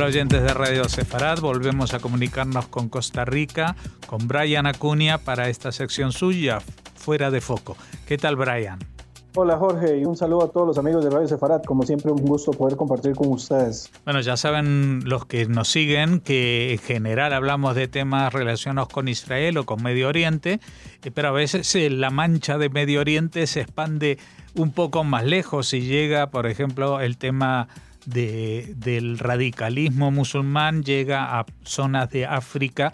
Hola oyentes de Radio Sefarad, volvemos a comunicarnos con Costa Rica, con Brian Acuña para esta sección suya, Fuera de Foco. ¿Qué tal Brian? Hola Jorge y un saludo a todos los amigos de Radio Sefarad. Como siempre, un gusto poder compartir con ustedes. Bueno, ya saben los que nos siguen que en general hablamos de temas relacionados con Israel o con Medio Oriente, eh, pero a veces eh, la mancha de Medio Oriente se expande un poco más lejos y llega, por ejemplo, el tema del radicalismo musulmán llega a zonas de África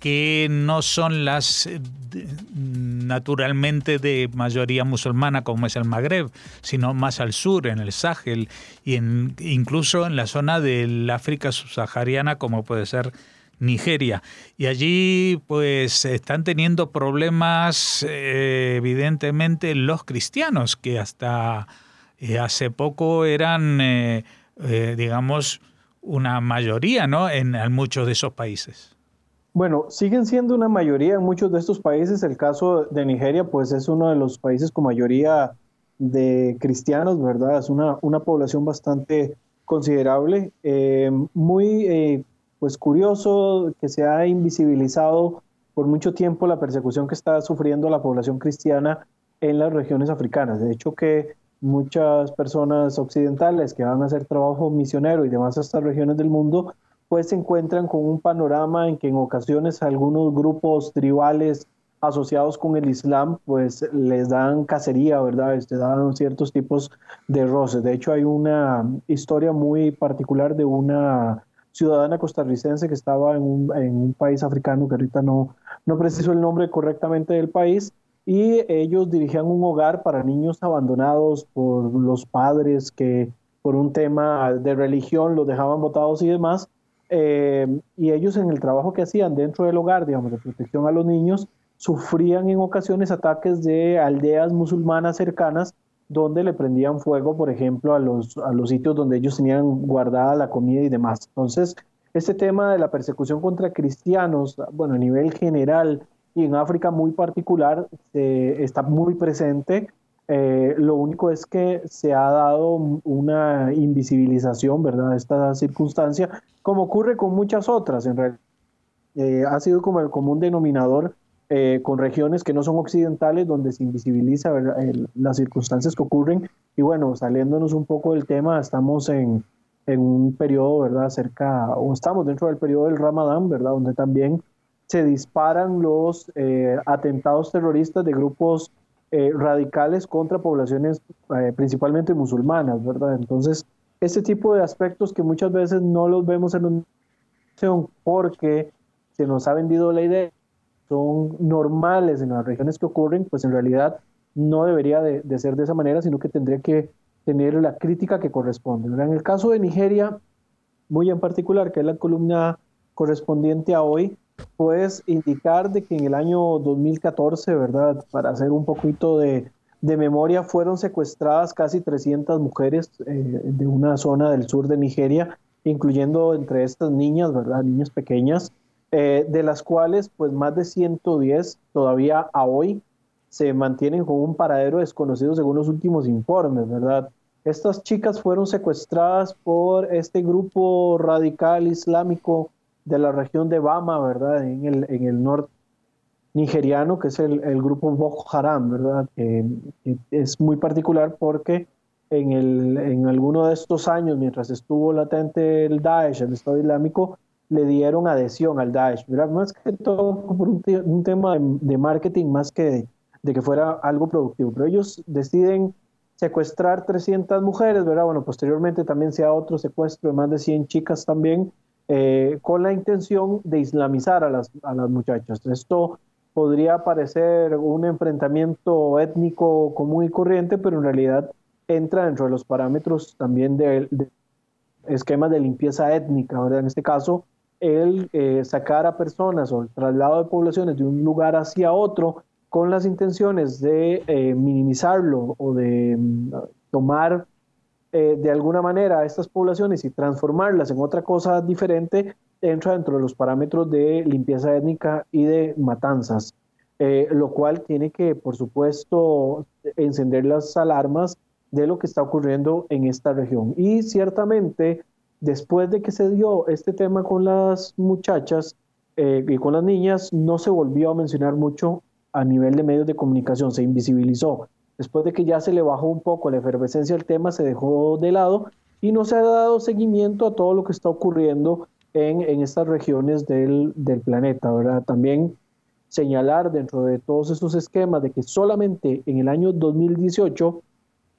que no son las eh, naturalmente de mayoría musulmana como es el Magreb, sino más al sur, en el Sáhel y en, incluso en la zona del África subsahariana como puede ser Nigeria. Y allí pues están teniendo problemas eh, evidentemente los cristianos que hasta eh, hace poco eran digamos, una mayoría ¿no? en, muchos de esos países. Bueno, siguen siendo una mayoría en muchos de estos países. El caso de Nigeria, pues es uno de los países con mayoría de cristianos, ¿verdad? Es una, una población bastante considerable. Eh, muy, eh, pues curioso que se ha invisibilizado por mucho tiempo la persecución que está sufriendo la población cristiana en las regiones africanas. De hecho, que muchas personas occidentales que van a hacer trabajo misionero y demás a estas regiones del mundo, pues se encuentran con un panorama en que en ocasiones algunos grupos tribales asociados con el Islam, pues les dan cacería, ¿verdad? Este, dan ciertos tipos de roces. De hecho, hay una historia muy particular de una ciudadana costarricense que estaba en un, en un país africano, que ahorita no, no preciso el nombre correctamente del país, y ellos dirigían un hogar para niños abandonados por los padres que por un tema de religión los dejaban botados y demás. Eh, y ellos en el trabajo que hacían dentro del hogar, digamos, de protección a los niños, sufrían en ocasiones ataques de aldeas musulmanas cercanas donde le prendían fuego, por ejemplo, a los, a los sitios donde ellos tenían guardada la comida y demás. Entonces, este tema de la persecución contra cristianos, bueno, a nivel general, y en África muy particular está muy presente. Eh, lo único es que se ha dado una invisibilización, ¿verdad?, esta circunstancia, como ocurre con muchas otras, en realidad. Eh, ha sido como el común denominador eh, con regiones que no son occidentales, donde se invisibiliza las circunstancias que ocurren. Y bueno, saliéndonos un poco del tema, estamos en, en un periodo, ¿verdad?, cerca, o estamos dentro del periodo del Ramadán, ¿verdad?, donde también se disparan los eh, atentados terroristas de grupos eh, radicales contra poblaciones eh, principalmente musulmanas, ¿verdad? Entonces, ese tipo de aspectos que muchas veces no los vemos en un porque se nos ha vendido la idea, son normales en las regiones que ocurren, pues en realidad no debería de, de ser de esa manera, sino que tendría que tener la crítica que corresponde. En el caso de Nigeria, muy en particular, que es la columna correspondiente a hoy, puedes indicar de que en el año 2014, ¿verdad? Para hacer un poquito de, memoria, fueron secuestradas casi 300 mujeres eh, de una zona del sur de Nigeria, incluyendo entre estas niñas, ¿verdad? Niñas pequeñas, eh, de las cuales pues más de 110 todavía a hoy se mantienen con un paradero desconocido según los últimos informes, ¿verdad? Estas chicas fueron secuestradas por este grupo radical islámico de la región de Bama, ¿verdad? En el, en el norte nigeriano, que es el, el grupo Boko Haram, ¿verdad? es muy particular porque en, el, en alguno de estos años, mientras estuvo latente el Daesh, el Estado Islámico, le dieron adhesión al Daesh, ¿verdad? Más que todo por un, tema de, marketing, más que de, que fuera algo productivo. Pero ellos deciden secuestrar 300 mujeres, ¿verdad? Bueno, posteriormente también se ha otro secuestro de más de 100 chicas también, eh, con la intención de islamizar a las, a las muchachas. Esto podría parecer un enfrentamiento étnico común y corriente, pero en realidad entra dentro de los parámetros también del de esquema de limpieza étnica, ¿verdad? En este caso, el eh, sacar a personas o el traslado de poblaciones de un lugar hacia otro con las intenciones de eh, minimizarlo o de mm, tomar eh, de alguna manera a estas poblaciones y transformarlas en otra cosa diferente entra dentro de los parámetros de limpieza étnica y de matanzas, eh, lo cual tiene que, por supuesto, encender las alarmas de lo que está ocurriendo en esta región. Y ciertamente después de que se dio este tema con las muchachas eh, y con las niñas, no se volvió a mencionar mucho a nivel de medios de comunicación, se invisibilizó. Después de que ya se le bajó un poco la efervescencia del tema, se dejó de lado y no se ha dado seguimiento a todo lo que está ocurriendo en, estas regiones del, planeta, ¿verdad? También señalar dentro de todos estos esquemas de que solamente en el año 2018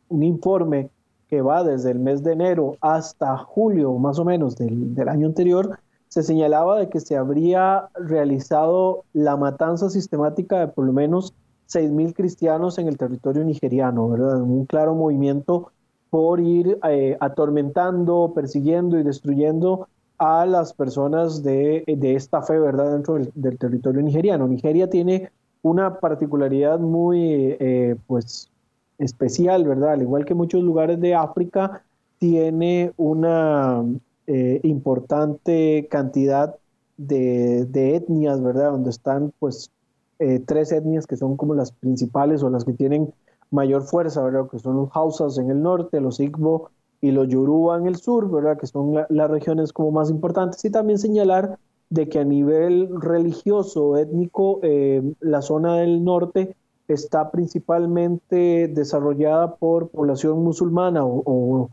un informe que va desde el mes de enero hasta julio más o menos del año anterior, se señalaba de que se habría realizado la matanza sistemática de por lo menos 6.000 cristianos en el territorio nigeriano, ¿verdad? Un claro movimiento por ir eh, atormentando, persiguiendo y destruyendo a las personas de, de esta fe, ¿verdad? Dentro del, territorio nigeriano. Nigeria tiene una particularidad muy, eh, pues, especial, ¿verdad? Al igual que muchos lugares de África, tiene una eh, importante cantidad de, de, etnias, ¿verdad? Donde están, pues, eh, tres etnias que son como las principales o las que tienen mayor fuerza, ¿verdad? Que son los Hausas en el norte, los Igbo y los Yoruba en el sur, ¿verdad? Que son la, las regiones como más importantes. Y también señalar de que a nivel religioso, étnico, eh, la zona del norte está principalmente desarrollada por población musulmana o,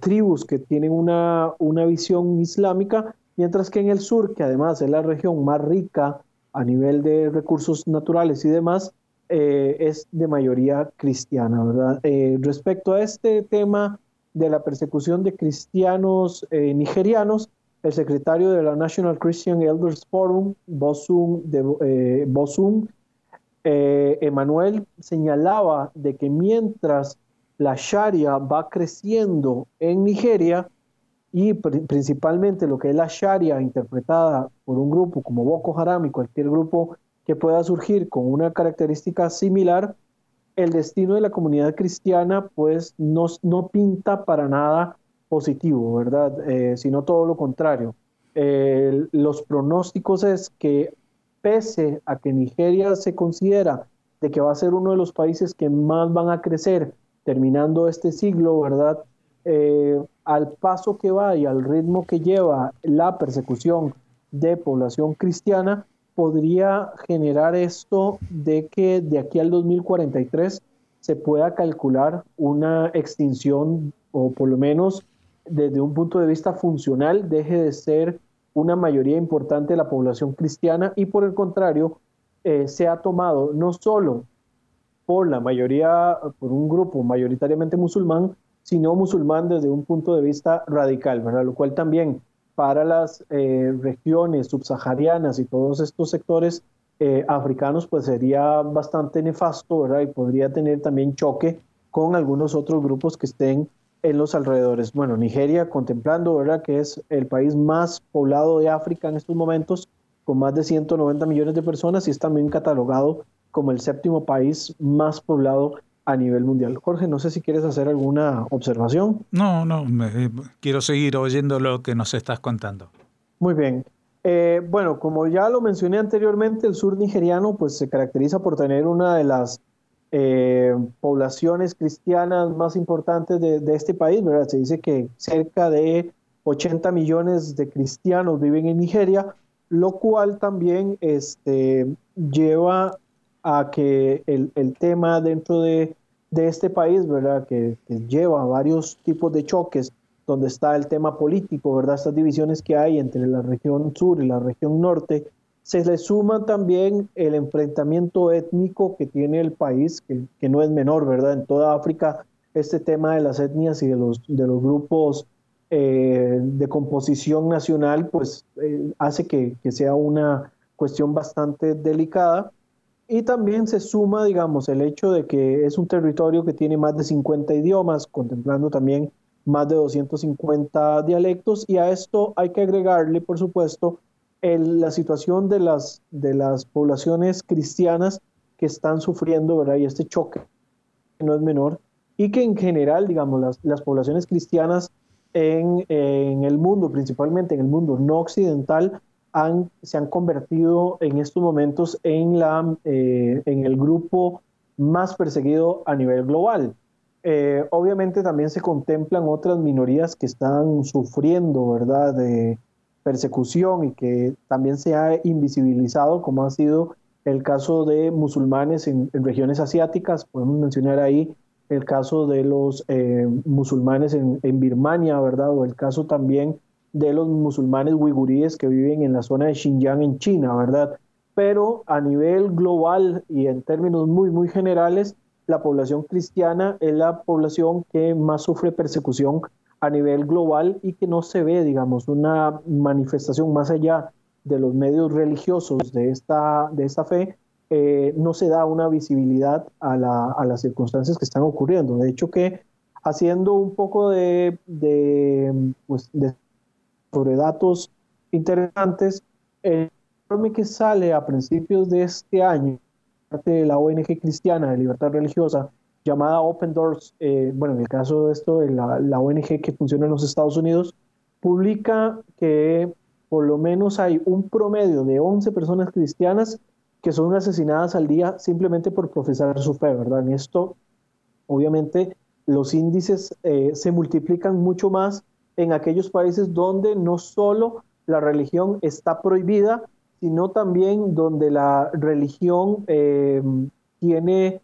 tribus que tienen una visión islámica, mientras que en el sur, que además es la región más rica a nivel de recursos naturales y demás, eh, es de mayoría cristiana, ¿verdad? Eh, respecto a este tema de la persecución de cristianos eh, nigerianos, el secretario de la National Christian Elders Forum, Bosum, de, Emanuel, señalaba de que mientras la Sharia va creciendo en Nigeria, y pr principalmente lo que es la Sharia interpretada por un grupo como Boko Haram y cualquier grupo que pueda surgir con una característica similar, el destino de la comunidad cristiana pues no, no pinta para nada positivo, ¿verdad? Eh, sino todo lo contrario. Los pronósticos es que pese a que Nigeria se considera de que va a ser uno de los países que más van a crecer terminando este siglo, ¿verdad? Eh, al paso que va y al ritmo que lleva la persecución de población cristiana, podría generar esto de que de aquí al 2043 se pueda calcular una extinción o por lo menos desde un punto de vista funcional deje de ser una mayoría importante de la población cristiana y por el contrario eh, se ha tomado no solo por la mayoría, por un grupo mayoritariamente musulmán, sino musulmán desde un punto de vista radical, ¿verdad? Lo cual también para las eh, regiones subsaharianas y todos estos sectores eh, africanos, pues sería bastante nefasto, ¿verdad? Y podría tener también choque con algunos otros grupos que estén en los alrededores. Bueno, Nigeria, contemplando, ¿verdad? Que es el país más poblado de África en estos momentos, con más de 190 millones de personas y es también catalogado como el séptimo país más poblado a nivel mundial. Jorge, no sé si quieres hacer alguna observación. No, no, me, quiero seguir oyendo lo que nos estás contando. Muy bien. Eh, bueno, como ya lo mencioné anteriormente, el sur nigeriano pues se caracteriza por tener una de las eh, poblaciones cristianas más importantes de, de, este país, ¿verdad? Se dice que cerca de 80 millones de cristianos viven en Nigeria, lo cual también este, lleva a que el, el tema dentro de, de, este país, ¿verdad? Que, lleva varios tipos de choques, donde está el tema político, ¿verdad? Estas divisiones que hay entre la región sur y la región norte, se le suma también el enfrentamiento étnico que tiene el país, que, que no es menor, ¿verdad? En toda África, este tema de las etnias y de los, de los grupos eh, de composición nacional, pues eh, hace que, que sea una cuestión bastante delicada y también se suma, digamos, el hecho de que es un territorio que tiene más de 50 idiomas, contemplando también más de 250 dialectos, y a esto hay que agregarle, por supuesto, la situación de las, de las poblaciones cristianas que están sufriendo, ¿verdad? Y este choque no es menor, y que en general, digamos, las, las poblaciones cristianas en, en el mundo, principalmente en el mundo no occidental, se han convertido en estos momentos en, la, eh, en el grupo más perseguido a nivel global. eh, obviamente también se contemplan otras minorías que están sufriendo, ¿verdad?, de persecución y que también se ha invisibilizado, como ha sido el caso de musulmanes en, regiones asiáticas. Podemos mencionar ahí el caso de los eh, musulmanes en, en, Birmania, ¿verdad?, o el caso también de los musulmanes uiguríes que viven en la zona de Xinjiang en China, ¿verdad? Pero a nivel global y en términos muy, muy generales, la población cristiana es la población que más sufre persecución a nivel global y que no se ve, digamos, una manifestación más allá de los medios religiosos de esta, de esta fe, eh, no se da una visibilidad a, las circunstancias que están ocurriendo. De hecho que haciendo un poco de, de, pues, sobre datos interesantes, el informe que sale a principios de este año parte de la ONG cristiana de libertad religiosa llamada Open Doors, eh, bueno, en el caso de esto, la, la ONG que funciona en los Estados Unidos, publica que por lo menos hay un promedio de 11 personas cristianas que son asesinadas al día simplemente por profesar su fe, ¿verdad? En esto, obviamente, los índices eh, se multiplican mucho más en aquellos países donde no solo la religión está prohibida, sino también donde la religión eh, tiene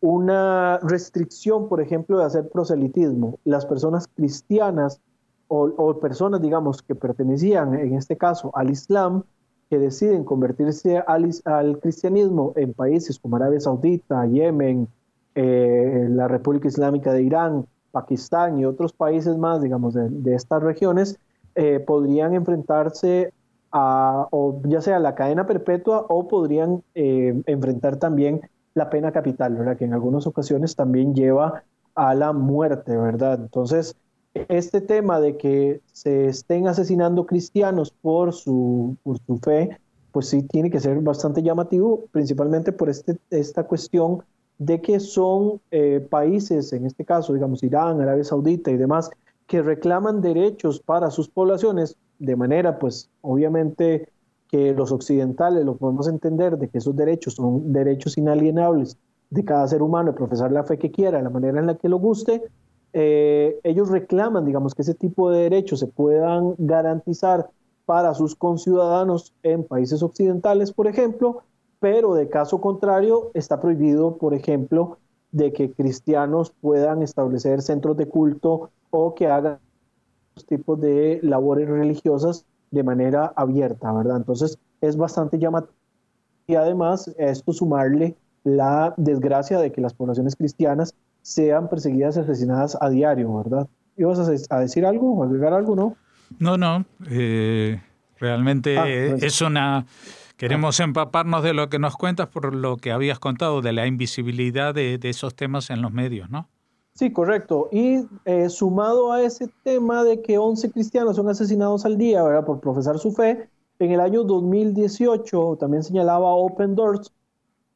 una restricción, por ejemplo, de hacer proselitismo. Las personas cristianas o, personas, digamos, que pertenecían, en este caso, al Islam, que deciden convertirse al, cristianismo en países como Arabia Saudita, Yemen, eh, la República Islámica de Irán, Pakistán y otros países más, digamos, de, estas regiones, eh, podrían enfrentarse a, o ya sea la cadena perpetua o podrían eh, enfrentar también la pena capital, ¿verdad? Que en algunas ocasiones también lleva a la muerte, ¿verdad? Entonces, este tema de que se estén asesinando cristianos por su, por su fe, pues sí tiene que ser bastante llamativo, principalmente por este, esta cuestión de que son eh, países, en este caso, digamos, Irán, Arabia Saudita y demás, que reclaman derechos para sus poblaciones de manera, pues, obviamente que los occidentales lo podemos entender de que esos derechos son derechos inalienables de cada ser humano de profesar la fe que quiera, la manera en la que lo guste, eh, ellos reclaman, digamos, que ese tipo de derechos se puedan garantizar para sus conciudadanos en países occidentales, por ejemplo, pero de caso contrario está prohibido, por ejemplo, de que cristianos puedan establecer centros de culto o que hagan tipos de labores religiosas de manera abierta, ¿verdad? Entonces es bastante llamativo y además esto sumarle la desgracia de que las poblaciones cristianas sean perseguidas y asesinadas a diario, ¿verdad? ¿Ibas a, decir algo o agregar algo, no? No, no. Eh, realmente ah, pues. es una... Queremos empaparnos de lo que nos cuentas por lo que habías contado, de la invisibilidad de, esos temas en los medios, ¿no? Sí, correcto. Y eh, sumado a ese tema de que 11 cristianos son asesinados al día ¿verdad? por profesar su fe, en el año 2018 también señalaba Open Doors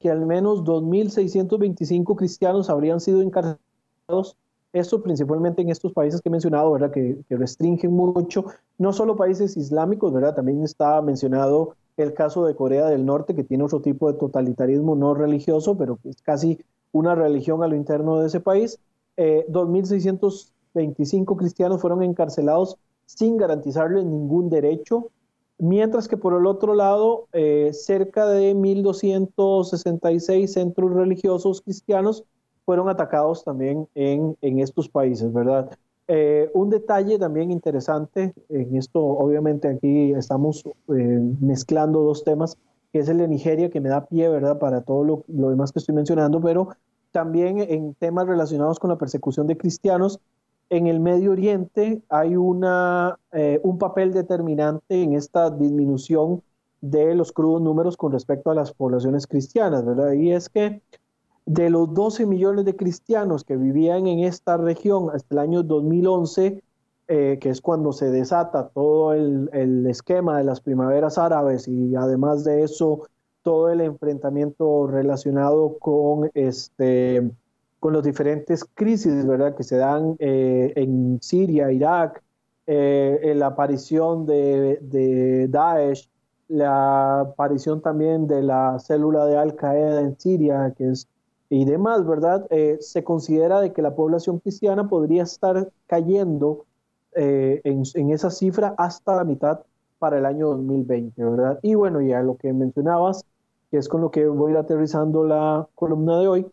que al menos 2.625 cristianos habrían sido encarcelados, esto principalmente en estos países que he mencionado, ¿verdad? Que, restringen mucho, no solo países islámicos, ¿verdad? También está mencionado el caso de Corea del Norte, que tiene otro tipo de totalitarismo no religioso, pero que es casi una religión a lo interno de ese país. 2.625 eh, cristianos fueron encarcelados sin garantizarles ningún derecho mientras que por el otro lado, eh, cerca de 1.266 centros religiosos cristianos fueron atacados también en, estos países, ¿verdad? Eh, un detalle también interesante, en esto obviamente aquí estamos eh, mezclando dos temas, que es el de Nigeria, que me da pie, ¿verdad?, para todo lo, lo demás que estoy mencionando, pero también en temas relacionados con la persecución de cristianos, en el Medio Oriente hay una, eh, un papel determinante en esta disminución de los crudos números con respecto a las poblaciones cristianas, ¿verdad? Y es que de los 12 millones de cristianos que vivían en esta región hasta el año 2011, eh, que es cuando se desata todo el, el, esquema de las primaveras árabes y además de eso todo el enfrentamiento relacionado con este, con las diferentes crisis ¿verdad? que se dan eh, en Siria, Irak, eh, la aparición de, de, Daesh, la aparición también de la célula de Al Qaeda en Siria, que es y demás, ¿verdad? Eh, se considera de que la población cristiana podría estar cayendo eh, en, esa cifra hasta la mitad para el año 2020, ¿verdad? Y bueno, ya lo que mencionabas, que es con lo que voy a ir aterrizando la columna de hoy,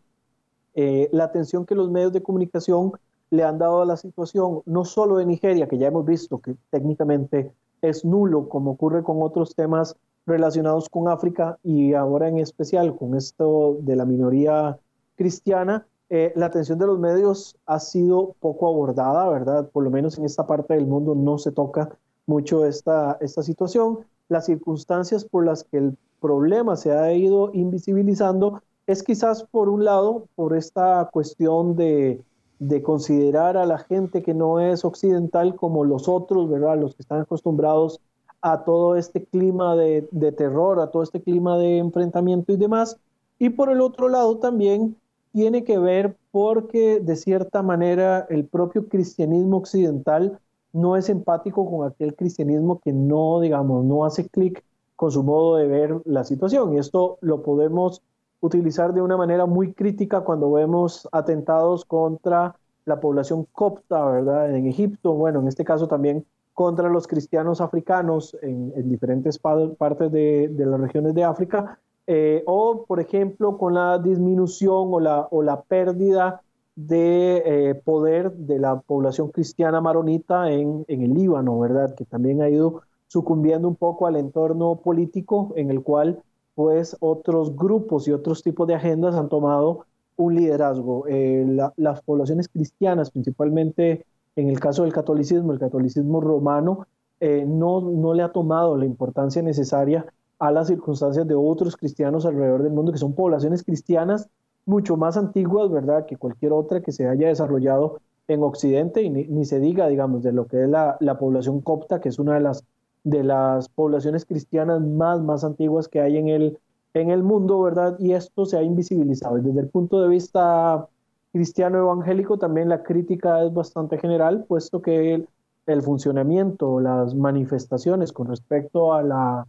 eh, la atención que los medios de comunicación le han dado a la situación, no solo de Nigeria, que ya hemos visto que técnicamente es nulo, como ocurre con otros temas relacionados con África y ahora en especial con esto de la minoría cristiana, eh, la atención de los medios ha sido poco abordada, ¿verdad? Por lo menos en esta parte del mundo no se toca mucho esta, esta situación. Las circunstancias por las que el problema se ha ido invisibilizando es quizás por un lado por esta cuestión de, de considerar a la gente que no es occidental como los otros, ¿verdad? Los que están acostumbrados a todo este clima de, terror, a todo este clima de enfrentamiento y demás. Y por el otro lado también tiene que ver porque de cierta manera el propio cristianismo occidental no es empático con aquel cristianismo que no, digamos, no hace clic con su modo de ver la situación. Y esto lo podemos utilizar de una manera muy crítica cuando vemos atentados contra la población copta, ¿verdad? En Egipto, bueno, en este caso también contra los cristianos africanos en, diferentes partes de, las regiones de África, eh, o por ejemplo con la disminución o la, o la pérdida de eh, poder de la población cristiana maronita en, en, el Líbano, ¿verdad? Que también ha ido sucumbiendo un poco al entorno político en el cual pues otros grupos y otros tipos de agendas han tomado un liderazgo. Eh, las poblaciones cristianas, principalmente en el caso del catolicismo, el catolicismo romano no, no le ha tomado la importancia necesaria a las circunstancias de otros cristianos alrededor del mundo, que son poblaciones cristianas mucho más antiguas, ¿verdad?, que cualquier otra que se haya desarrollado en Occidente, y ni, se diga, digamos, de lo que es la, la, población copta, que es una de las, de las poblaciones cristianas más, más antiguas que hay en el, en el mundo, ¿verdad? Y esto se ha invisibilizado. desde el punto de vista cristiano evangélico también la crítica es bastante general, puesto que el, funcionamiento, las manifestaciones con respecto a la,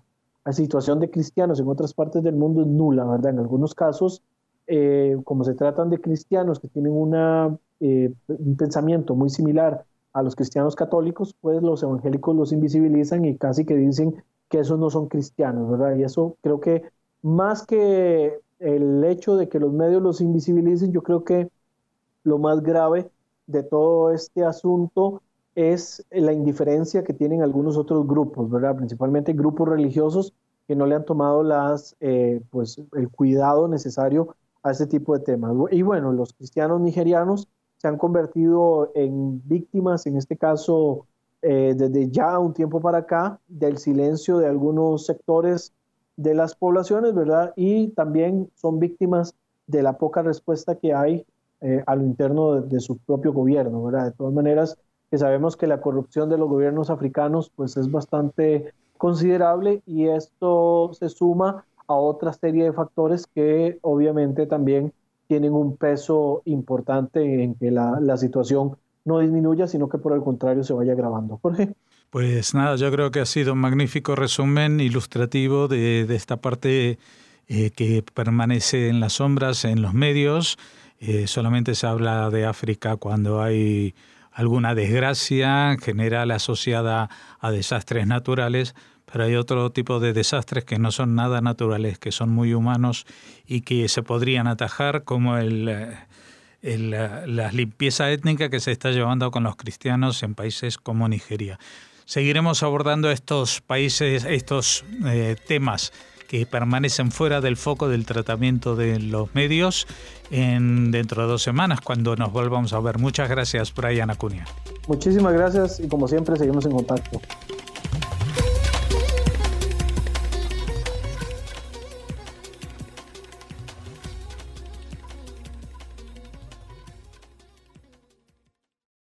situación de cristianos en otras partes del mundo es nula, ¿verdad? En algunos casos, eh, como se tratan de cristianos que tienen eh, un pensamiento muy similar a los cristianos católicos, pues los evangélicos los invisibilizan y casi que dicen que esos no son cristianos, ¿verdad? Y eso creo que más que el hecho de que los medios los invisibilicen, yo creo que lo más grave de todo este asunto es la indiferencia que tienen algunos otros grupos, ¿verdad? Principalmente grupos religiosos que no le han tomado las, eh, pues, el cuidado necesario a este tipo de temas. Y bueno, los cristianos nigerianos se han convertido en víctimas, en este caso, eh, desde ya un tiempo para acá, del silencio de algunos sectores de las poblaciones, ¿verdad? Y también son víctimas de la poca respuesta que hay eh, a lo interno de, su propio gobierno, ¿verdad? De todas maneras, que sabemos que la corrupción de los gobiernos africanos pues es bastante considerable y esto se suma a otra serie de factores que obviamente también tienen un peso importante en que la, la situación no disminuya, sino que por el contrario se vaya agravando. Jorge. Pues nada, yo creo que ha sido un magnífico resumen ilustrativo de, de esta parte eh, que permanece en las sombras en los medios eh, solamente se habla de África cuando hay alguna desgracia general asociada a desastres naturales, pero hay otro tipo de desastres que no son nada naturales, que son muy humanos y que se podrían atajar, como el, eh, la limpieza étnica que se está llevando con los cristianos en países como Nigeria. Seguiremos abordando estos países, estos eh, temas que permanecen fuera del foco del tratamiento de los medios en, dentro de dos semanas, cuando nos volvamos a ver. Muchas gracias, Brian Acuña. Muchísimas gracias y como siempre seguimos en contacto.